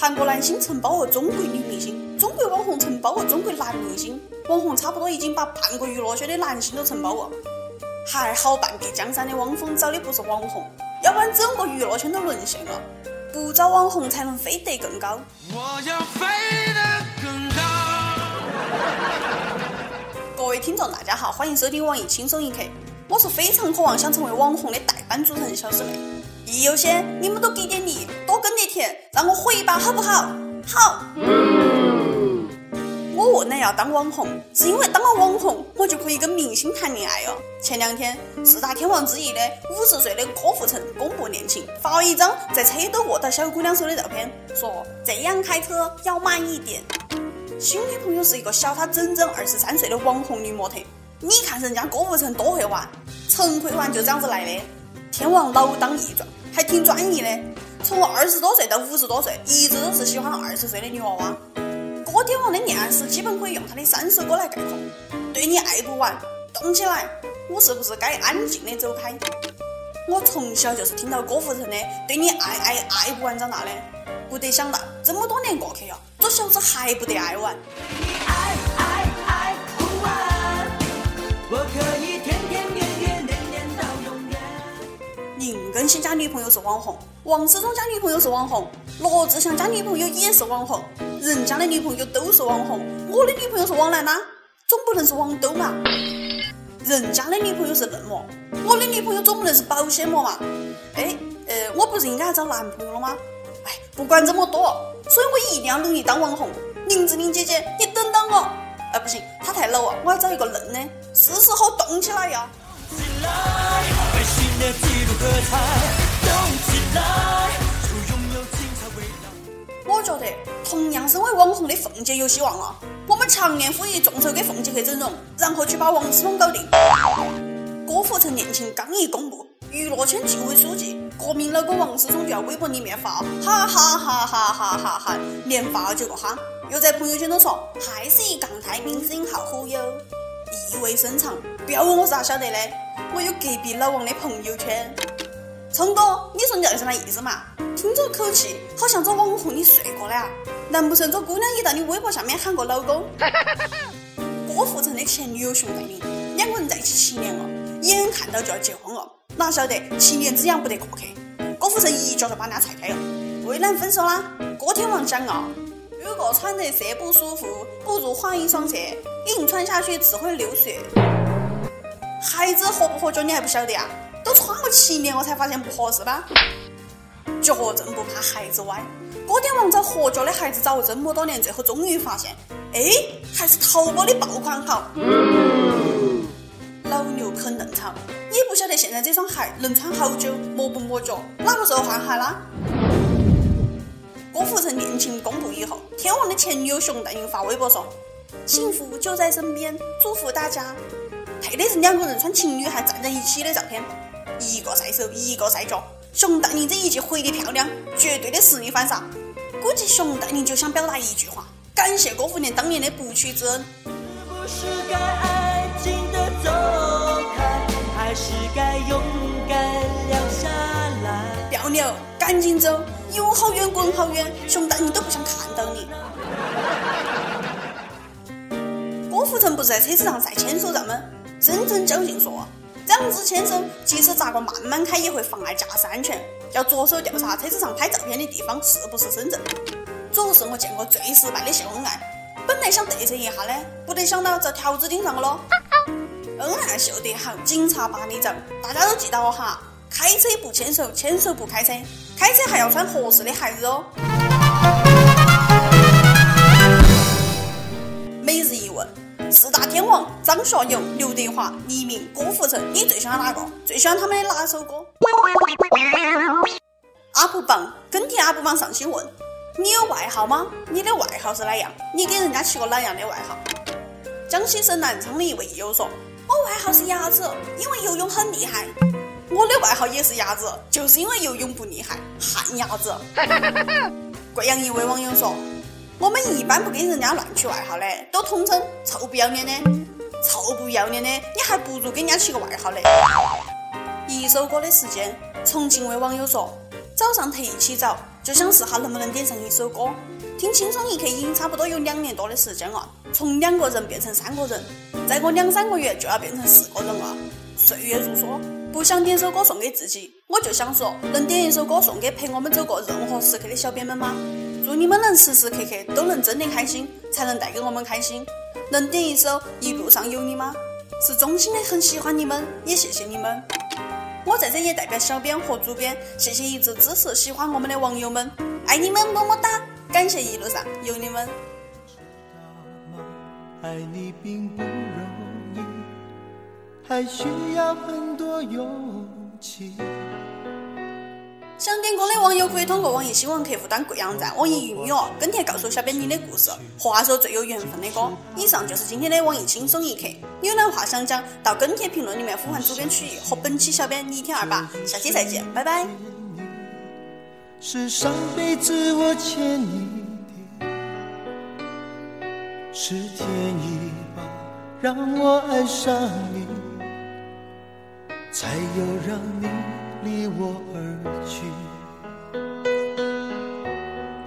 韩国男星承包了中国女明星，中国网红承包了中国男明星，网红差不多已经把半个娱乐圈的男星都承包了。还好半壁江山的汪峰找的不是网红，要不然整个娱乐圈都沦陷了。不找网红才能飞得更高。我要飞得更高。各位听众，大家好，欢迎收听网易轻松一刻。我是非常渴望想成为网红的代班主持人小师妹。一优先你们都给点力，让我火一把好不好？好。我问了要当网红，是因为当了网红，我就可以跟明星谈恋爱哦。前两天，四大天王之一的五十岁的郭富城公布恋情，发了一张在车都握到小姑娘手的照片，说这样开车要慢一点。新女朋友是一个小他整整二十三岁的网红女模特。你看人家郭富城多会玩，陈会玩就这样子来的。天王老当益壮，还挺专一的。从二十多岁到五十多岁，一直都是喜欢二十岁的女娃娃。歌天王的恋爱史基本可以用他的三首歌来概括：对你爱不完，动起来，我是不是该安静的走开？我从小就是听到郭富城的对你爱爱爱不完长大的，不得想到这么多年过去了，这小子还不得爱完。林更新家女朋友是网红，王思聪家女朋友是网红，罗志祥家女朋友也是网红。人家的女朋友都是网红，我的女朋友是网男呐，总不能是网兜嘛。人家的女朋友是嫩模，我的女朋友总不能是保鲜膜嘛。哎，呃，我不是应该找男朋友了吗？哎，不管这么多，所以我一定要努力当网红。林志玲姐姐，你等等我。哎，不行，她太老了，我要找一个嫩的。是时候动起来呀！合泰动起来我觉得同样身为网红的凤姐有希望了。我们强烈呼吁众筹给凤姐去整容，然后去把王思聪搞定。郭富城恋情刚一公布，娱乐圈纪委书记、国民老公王思聪就要微博里面发，哈哈哈哈哈哈哈，连发了九个哈，又在朋友圈中说还是一港台明星好忽悠，意味深长。不要问我是咋晓得的，我有隔壁老王的朋友圈。聪哥，你说你这是啥意思嘛？听这口气，好像这网红你睡过了啊？难不成这姑娘也到你微博下面喊过老公？郭富城的前女友熊黛林，两个人在一起七年了，眼看到就要结婚了，哪晓得七年之痒不得过去？郭富城一脚就把人家踹开了。为难分手啦？郭天王讲啊，如果穿着鞋不舒服，不如换一双鞋，硬穿下去只会流血。孩子合不合脚你还不晓得啊？都穿了七年，我才发现不合适吧？脚正不怕孩子歪，郭天王找合脚的孩子找了这么多年，最后终于发现，哎，还是淘宝的爆款好。老牛啃嫩草，也不晓得现在这双鞋能穿好久，磨不磨脚，哪个时候换鞋啦？郭富城恋情公布以后，天王的前女友熊黛林发微博说：“幸福就在身边，祝福大家。”配的是两个人穿情侣鞋站在一起的照片。一个晒手，一个晒脚。熊黛林这一季回的漂亮，绝对的实力反杀。估计熊黛林就想表达一句话：感谢郭富城当年的不屈之恩。不要赶紧走，有好远滚好远，熊黛林都不想看到你。郭富城不是在车子上晒牵手照吗？深圳交警说。两只牵手，即使咋个慢慢开也会妨碍驾驶安全，要着手调查车子上拍照片的地方是不是深圳。这是我见过最失败的秀恩爱。本来想嘚瑟一下的，不得想到遭条子盯上了咯。恩爱秀得好，警察把你找。大家都记到哈，开车不牵手，牵手不开车，开车还要穿合适的鞋子哦。天王张学友、刘德华、黎明、郭富城，你最喜欢哪个？最喜欢他们的哪首歌？UP 榜跟帖 UP 榜上新问：你有外号吗？你的外号是哪样？你给人家起过哪样的外号？江西省南昌的一位友说：我外号是鸭子，因为游泳很厉害。我的外号也是鸭子，就是因为游泳不厉害，旱鸭子。贵阳一位网友说。我们一般不给人家乱取外号的，都统称臭不要脸的，臭不要脸的，你还不如给人家起个外号嘞。一首歌的时间，重庆位网友说，早上特意起早，就想试下能不能点上一首歌。听轻松一刻已经差不多有两年多的时间了，从两个人变成三个人，再过两三个月就要变成四个人了。岁月如梭，不想点首歌送给自己，我就想说，能点一首歌送给陪我们走过任何时刻的小编们吗？祝你们能时时刻刻都能真的开心，才能带给我们开心。能点一首《一路上有你》吗？是衷心的很喜欢你们，也谢谢你们。我在这也代表小编和主编，谢谢一直支持、喜欢我们的网友们，爱你们，么么哒！感谢一路上有你们。爱你并不容易，还需要很多勇气。想点歌的网友可以通过网易新闻客户端贵阳站、网易云音乐跟帖告诉小编你的故事和那首最有缘分的歌。以上就是今天的网易轻松一刻，有哪话想讲，到跟帖评论里面呼唤主编曲艺和本期小编你听二八，下期再见，拜拜。是上辈子我欠你的，是天意吧，让我爱上你，才有让你离我而去。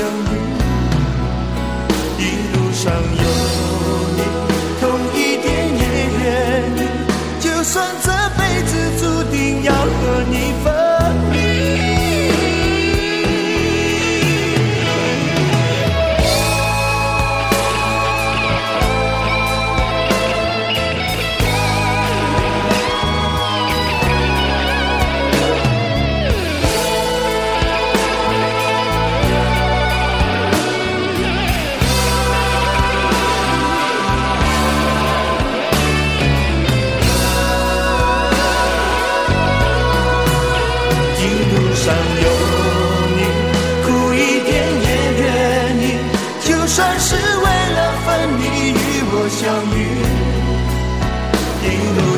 相遇。一路上有你，痛一点也愿意，就算这辈子注定要和你分。